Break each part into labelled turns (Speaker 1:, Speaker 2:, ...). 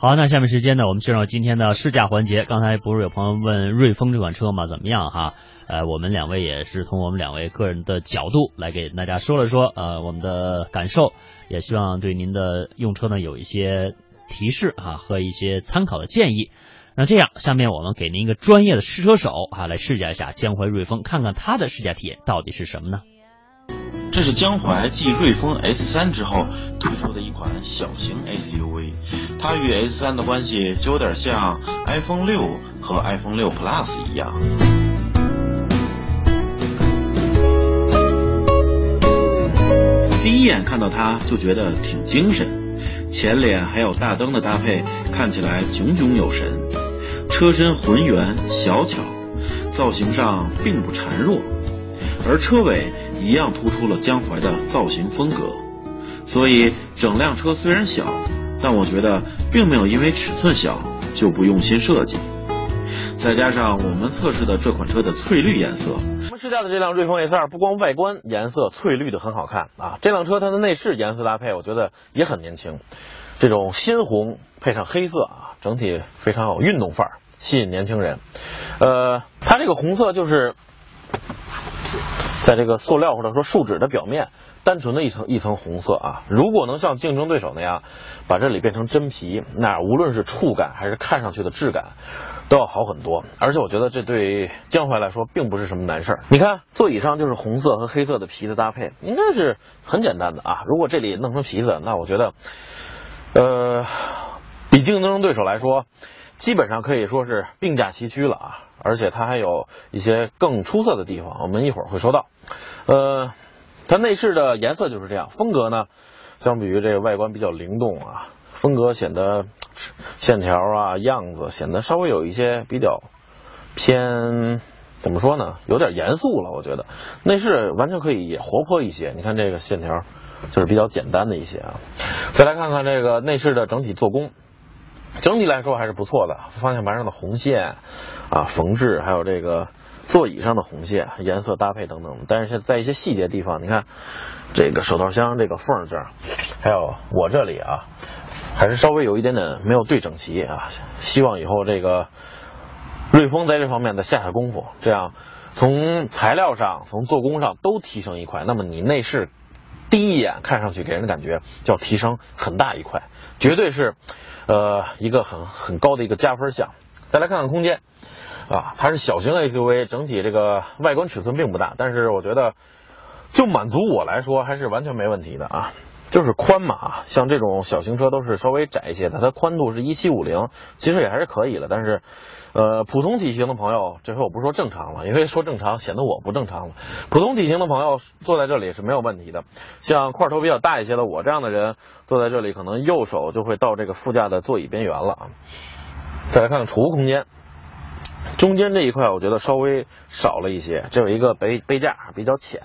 Speaker 1: 好，那下面时间呢，我们进入今天的试驾环节。刚才不是有朋友问瑞风这款车嘛，怎么样哈？呃，我们两位也是从我们两位个人的角度来给大家说了说，呃，我们的感受，也希望对您的用车呢有一些提示哈，和一些参考的建议。那这样，下面我们给您一个专业的试车手哈，来试驾一下江淮瑞风，看看它的试驾体验到底是什么呢？
Speaker 2: 这是江淮继瑞风 s 三之后推出的一款小型 suv 它与 s 三的关系就有点像 iphone 六和 iphone 六 plus 一样。第一眼看到它就觉得挺精神前脸还有大灯的搭配看起来炯炯有神。车身浑圆小巧造型上并不孱弱而车尾一样突出了江淮的造型风格。所以整辆车虽然小，但我觉得并没有因为尺寸小就不用心设计。再加上我们测试的这款车的翠绿颜色，
Speaker 3: 我们试驾的这辆瑞风 S2 不光外观颜色翠绿的很好看啊，这辆车它的内饰颜色搭配我觉得也很年轻，这种鲜红配上黑色啊，整体非常有运动范儿，吸引年轻人。呃，它这个红色就是在这个塑料或者说树脂的表面单纯的一层一层红色啊。如果能像竞争对手那样把这里变成真皮那无论是触感还是看上去的质感都要好很多。而且我觉得这对江淮来说并不是什么难事儿。你看座椅上就是红色和黑色的皮子搭配应该是很简单的啊。如果这里弄成皮子那我觉得呃比竞争对手来说基本上可以说是并驾齐驱了啊而且它还有一些更出色的地方我们一会儿会说到。呃它内饰的颜色就是这样风格呢相比于这个外观比较灵动啊风格显得线条啊样子显得稍微有一些比较偏怎么说呢有点严肃了我觉得。内饰完全可以也活泼一些你看这个线条就是比较简单的一些啊。再来看看这个内饰的整体做工。整体来说还是不错的，方向盘上的红线啊，缝制，还有这个座椅上的红线颜色搭配等等。但是现在在一些细节地方，你看这个手套箱这个缝这儿，还有我这里啊，还是稍微有一点点没有对整齐啊。希望以后这个瑞风在这方面的下下功夫，这样从材料上、从做工上都提升一块。那么你内饰第一眼看上去给人的感觉，叫提升很大一块，绝对是。呃一个很很高的一个加分项。再来看看空间，啊，它是小型 SUV，整体这个外观尺寸并不大，但是我觉得就满足我来说还是完全没问题的啊。就是宽嘛像这种小型车都是稍微窄一些的它宽度是一七五零其实也还是可以的但是呃普通体型的朋友这回我不说正常了也可以说正常显得我不正常了。普通体型的朋友坐在这里是没有问题的像块头比较大一些的我这样的人坐在这里可能右手就会到这个副驾的座椅边缘了啊。再来看看储物空间中间这一块我觉得稍微少了一些这有一个杯杯架比较浅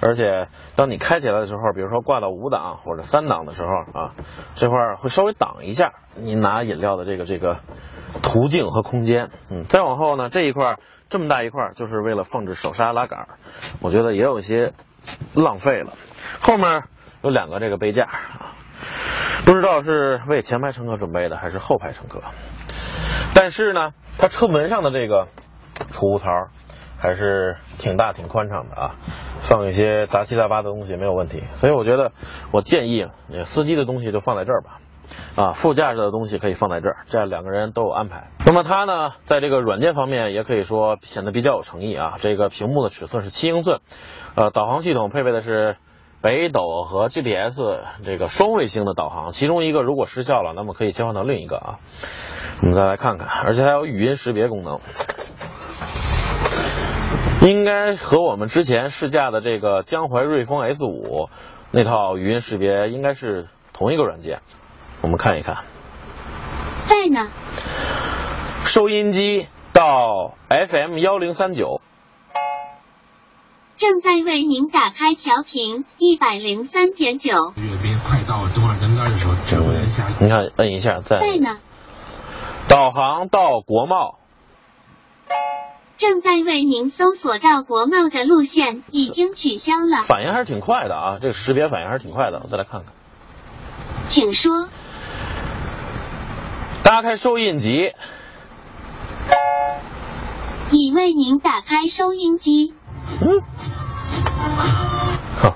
Speaker 3: 而且当你开起来的时候，比如说挂到五档或者三档的时候啊，这块会稍微挡一下你拿饮料的这个这个途径和空间。嗯，再往后呢，这一块这么大一块就是为了放置手刹拉杆，我觉得也有一些浪费了。后面有两个这个杯架啊，不知道是为前排乘客准备的还是后排乘客，但是呢，它车门上的这个储物槽还是挺大、挺宽敞的啊，放一些杂七杂八的东西没有问题。所以我觉得，我建议司机的东西就放在这儿吧，啊，副驾驶的东西可以放在这儿，这样两个人都有安排。那么它呢，在这个软件方面也可以说显得比较有诚意啊。这个屏幕的尺寸是七英寸，呃，导航系统配备的是北斗和 GPS 这个双卫星的导航，其中一个如果失效了，那么可以切换到另一个啊。我们再来看看，而且还有语音识别功能。应该和我们之前试驾的这个江淮瑞风 s 五那套语音识别应该是同一个软件我们看一看。
Speaker 4: 在呢
Speaker 3: 收音机到 fm 幺零三九。
Speaker 4: 正在为您打开调频一百零三点九。
Speaker 5: 阅兵快到了多少？杆的时候指挥员下
Speaker 3: 你看摁一下在
Speaker 4: 在呢
Speaker 3: 导航到国贸。
Speaker 4: 正在为您搜索到国贸的路线已经取消了。
Speaker 3: 反应还是挺快的啊这个识别反应还是挺快的我再来看看。请说。打开收音机。
Speaker 4: 已为您打开收音机。
Speaker 3: 嗯好。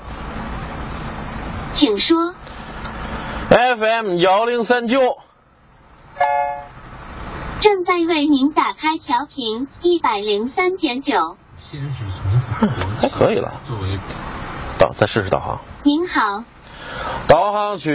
Speaker 4: 请说。
Speaker 3: Fm 幺零三九。
Speaker 4: 正在为您打开调频一百零三点九。
Speaker 5: 先是从法国
Speaker 3: 还可以了
Speaker 5: 作为
Speaker 3: 导，再试试导航。
Speaker 4: 您好，
Speaker 3: 导航去，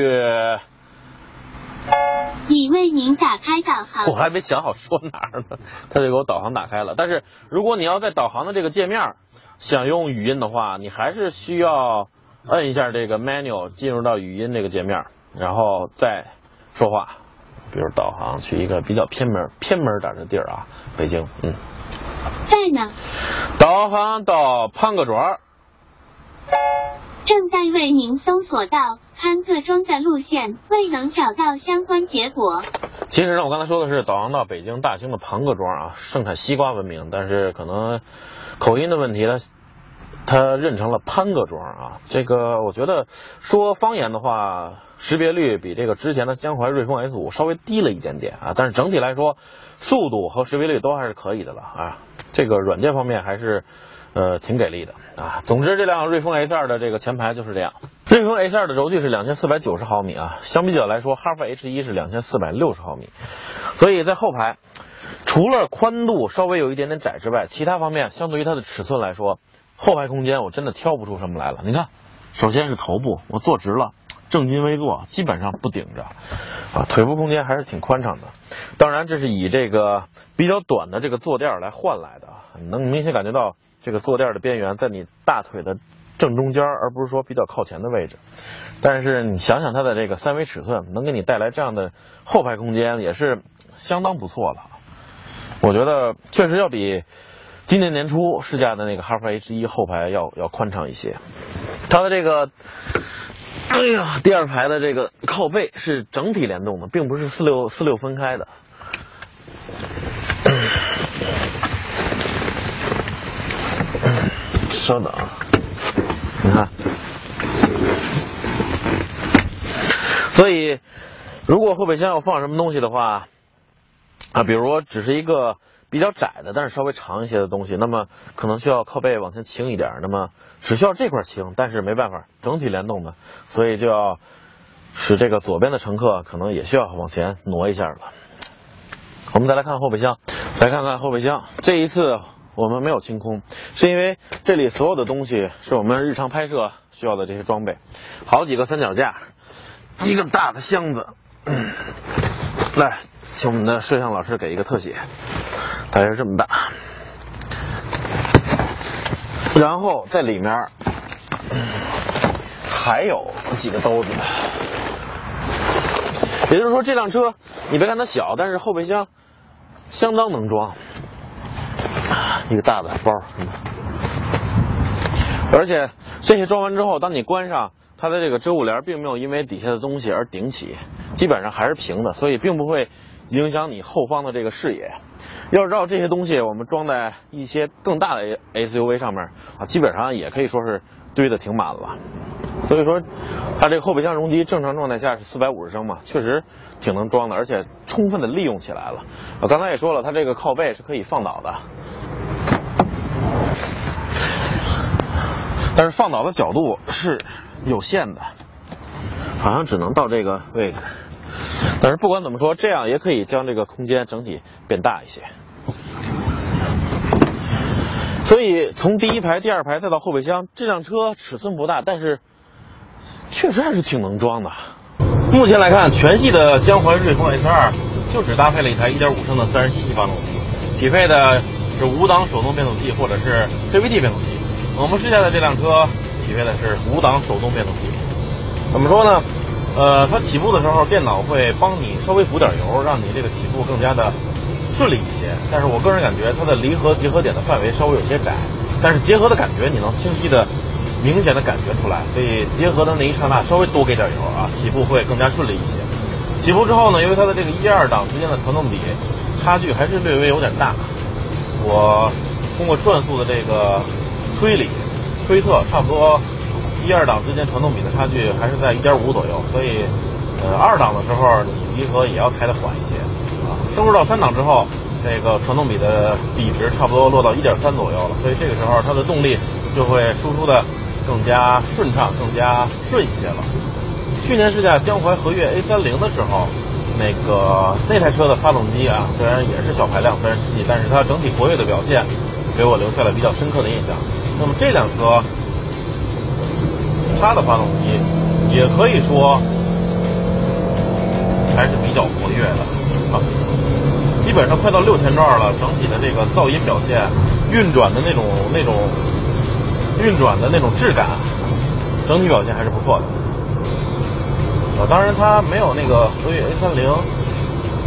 Speaker 4: 已为您打开导航
Speaker 3: 我。还没想好说哪儿呢，他就给我导航打开了。但是如果你要在导航的这个界面想用语音的话，你还是需要摁一下这个 menu 进入到语音这个界面，然后再说话。比如导航去一个比较偏门偏门点的地儿啊，北京，嗯，
Speaker 4: 在呢，
Speaker 3: 导航到潘各庄，
Speaker 4: 正在为您搜索到潘各庄的路线，未能找到相关结果。
Speaker 3: 其实呢，我刚才说的是导航到北京大兴的庞各庄啊，盛产西瓜闻名，但是可能口音的问题呢，它认成了潘各庄啊。这个我觉得说方言的话，识别率比这个之前的江淮瑞风 S 五稍微低了一点点啊，但是整体来说，速度和识别率都还是可以的了啊。这个软件方面还是呃挺给力的啊。总之，这辆瑞风 S 二的这个前排就是这样。瑞风 S 二的轴距是两千四百九十毫米啊，相比较来说，哈弗 H 一是两千四百六十毫米，所以在后排除了宽度稍微有一点点窄之外，其他方面相对于它的尺寸来说，后排空间我真的挑不出什么来了。你看，首先是头部，我坐直了。正襟危坐，基本上不顶着，啊，腿部空间还是挺宽敞的。当然，这是以这个比较短的这个坐垫来换来的，能明显感觉到这个坐垫的边缘在你大腿的正中间，而不是说比较靠前的位置。但是你想想它的这个三维尺寸，能给你带来这样的后排空间，也是相当不错了。我觉得确实要比今年年初试驾的那个哈弗 H 一后排要要宽敞一些。它的这个。哎呀，第二排的这个靠背是整体联动的，并不是四六四六分开的。稍等，你看，所以如果后备箱要放什么东西的话，啊，比如说只是一个比较窄的，但是稍微长一些的东西，那么可能需要靠背往前倾一点，那么只需要这块倾，但是没办法，整体联动的，所以就要使这个左边的乘客可能也需要往前挪一下了。我们再来看后备箱，来看看后备箱，这一次我们没有清空，是因为这里所有的东西是我们日常拍摄需要的这些装备，好几个三脚架，一个大的箱子，来。请我们的摄像老师给一个特写，大约这么大，然后在里面还有几个兜子，也就是说这辆车你别看它小，但是后备箱相当能装，一个大的包，而且这些装完之后，当你关上。它的这个遮物帘并没有因为底下的东西而顶起，基本上还是平的，所以并不会影响你后方的这个视野。要知道这些东西我们装在一些更大的 SUV 上面啊，基本上也可以说是堆的挺满了。所以说，它这个后备箱容积正常状态下是四百五十升嘛，确实挺能装的，而且充分的利用起来了。我刚才也说了，它这个靠背是可以放倒的。但是放倒的角度是有限的，好像只能到这个位置。但是不管怎么说，这样也可以将这个空间整体变大一些。所以从第一排、第二排再到后备箱，这辆车尺寸不大，但是确实还是挺能装的。目前来看，全系的江淮瑞风 S2 就只搭配了一台1.5升的自然吸气发动机，匹配的是五档手动变速器或者是 CVT 变速器。我们试驾的这辆车匹配的是五档手动变速器。怎么说呢？呃，它起步的时候，电脑会帮你稍微补点油，让你这个起步更加的顺利一些。但是我个人感觉它的离合结合点的范围稍微有些窄，但是结合的感觉你能清晰的、明显的感觉出来。所以结合的那一刹那稍微多给点油啊，起步会更加顺利一些。起步之后呢，因为它的这个一二档之间的传动比差距还是略微有点大，我通过转速的这个推理推测，差不多。一二档之间传动比的差距还是在一点五左右，所以，呃，二档的时候你离合也要开的缓一些。啊升入到三档之后，这个传动比的比值差不多落到一点三左右了，所以这个时候它的动力就会输出的更加顺畅、更加顺一些了。去年试驾江淮和悦 A 三零的时候，那个那台车的发动机啊，虽然也是小排量自然吸气，但是它整体活跃的表现给我留下了比较深刻的印象。那么这辆车，它的发动机也可以说还是比较活跃的啊，基本上快到六千转了，整体的这个噪音表现、运转的那种那种运转的那种质感，整体表现还是不错的。啊，当然它没有那个和悦 A 三零，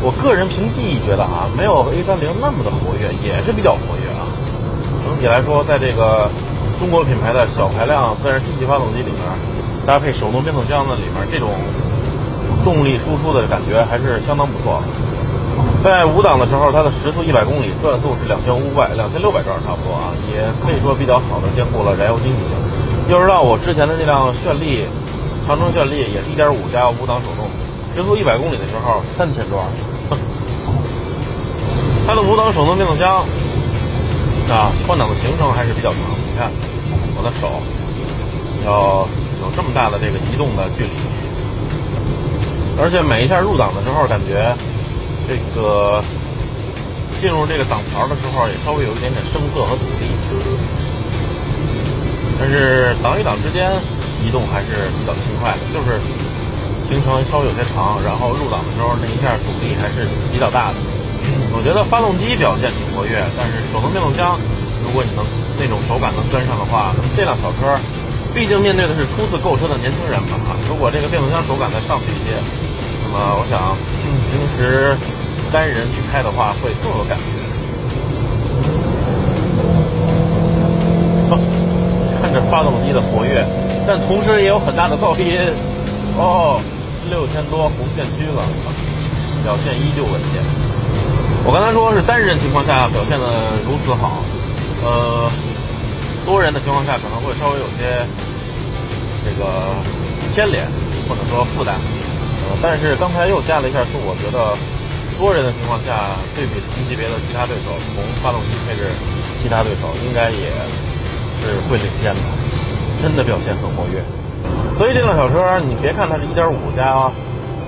Speaker 3: 我个人凭记忆觉得啊，没有 A 三零那么的活跃，也是比较活跃啊。整体来说，在这个中国品牌的小排量自然吸气发动机里面，搭配手动变速箱的里面，这种动力输出的感觉还是相当不错。在五档的时候，它的时速一百公里，转速是两千五百、两千六百转差不多啊，也可以说比较好的兼顾了燃油经济性。要知道我之前的那辆炫丽。长城炫丽也是一点五加五档手动，时速一百公里的时候三千转。它的五档手动变速箱啊，换挡的行程还是比较长。你看的手要有这么大的这个移动的距离，而且每一下入档的时候，感觉这个进入这个档条的时候也稍微有一点点生涩和阻力，但是档与档之间。移动还是比较轻快的，就是行程稍微有些长，然后入档的时候那一下阻力还是比较大的。我觉得发动机表现挺活跃，但是手动变速箱，如果你能那种手感能跟上的话，那么这辆小车，毕竟面对的是初次购车的年轻人嘛。如果这个变速箱手感再上去一些，那么我想平时单人去开的话会更有感觉。看着发动机的活跃。但同时也有很大的噪音哦，六千多红线区了，表现依旧稳健。我刚才说是单人情况下表现的如此好，呃，多人的情况下可能会稍微有些这个牵连或者说负担，呃，但是刚才又加了一下速，我觉得多人的情况下对比同级别的其他对手，从发动机配置其他对手应该也是会领先的。真的表现很活跃，所以这辆小车，你别看它是一点五加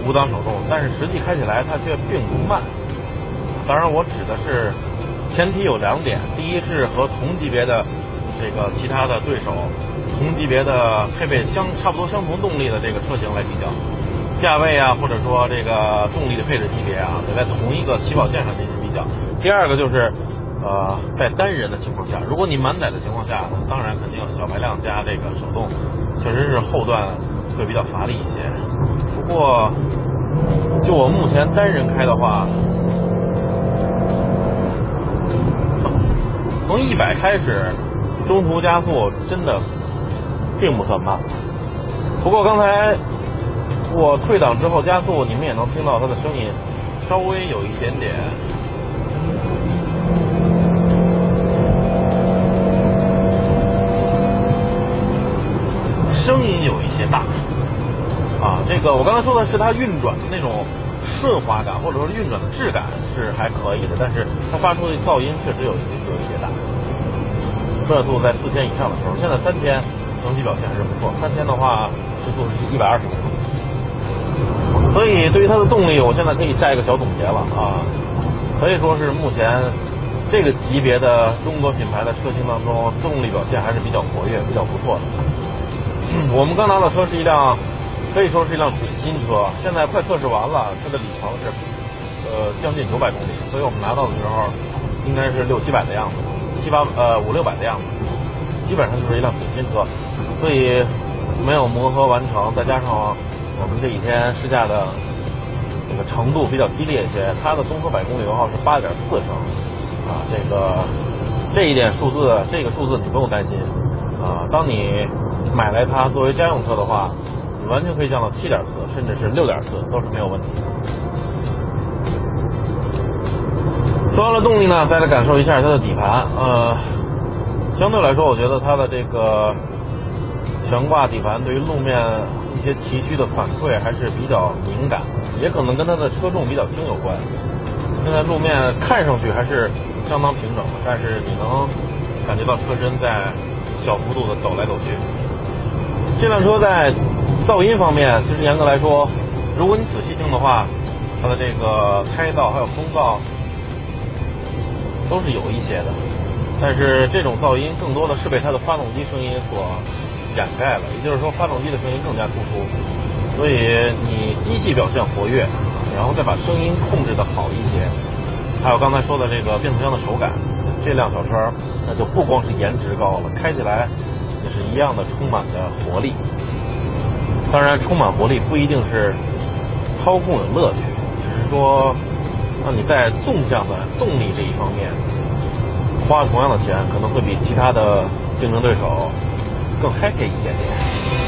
Speaker 3: 五档手动，但是实际开起来它却并不慢。当然，我指的是前提有两点：第一是和同级别的这个其他的对手，同级别的配备相差不多相同动力的这个车型来比较，价位啊，或者说这个动力的配置级别啊，得在同一个起跑线上进行比较。第二个就是。呃，在单人的情况下，如果你满载的情况下，当然肯定小排量加这个手动，确实是后段会比较乏力一些。不过，就我目前单人开的话，从一百开始，中途加速真的并不算慢。不过刚才我退档之后加速，你们也能听到它的声音，稍微有一点点。声音有一些大啊，这个我刚才说的是它运转的那种顺滑感，或者说运转的质感是还可以的，但是它发出的噪音确实有有一些大。转速在四千以上的时候，现在三千整体表现还是不错。三千的话时速是一百二十公里，所以对于它的动力，我现在可以下一个小总结了啊，可以说是目前这个级别的中国品牌的车型当中，动力表现还是比较活跃、比较不错的。我们刚拿到车是一辆，可以说是一辆准新车。现在快测试完了，它的里程是呃将近九百公里，所以我们拿到的时候应该是六七百的样子，七八呃五六百的样子，基本上就是一辆准新车。所以没有磨合完成，再加上我们这几天试驾的这个程度比较激烈一些，它的综合百公里油耗是八点四升啊，这个这一点数字，这个数字你不用担心。啊，当你买来它作为家用车的话，完全可以降到七点四，甚至是六点四，都是没有问题的。说完了动力呢，再来感受一下它的底盘。呃，相对来说，我觉得它的这个悬挂底盘对于路面一些崎岖的反馈还是比较敏感，也可能跟它的车重比较轻有关。现在路面看上去还是相当平整的，但是你能感觉到车身在小幅度的抖来抖去。这辆车在噪音方面，其实严格来说，如果你仔细听的话，它的这个胎噪还有风噪都是有一些的，但是这种噪音更多的是被它的发动机声音所掩盖了，也就是说发动机的声音更加突出，所以你机器表现活跃，然后再把声音控制的好一些，还有刚才说的这个变速箱的手感，这辆小车那就不光是颜值高了，开起来也是一样的充满着活力。当然，充满活力不一定是操控有乐趣，只是说让你在纵向的动力这一方面花同样的钱，可能会比其他的竞争对手更 happy 一点点。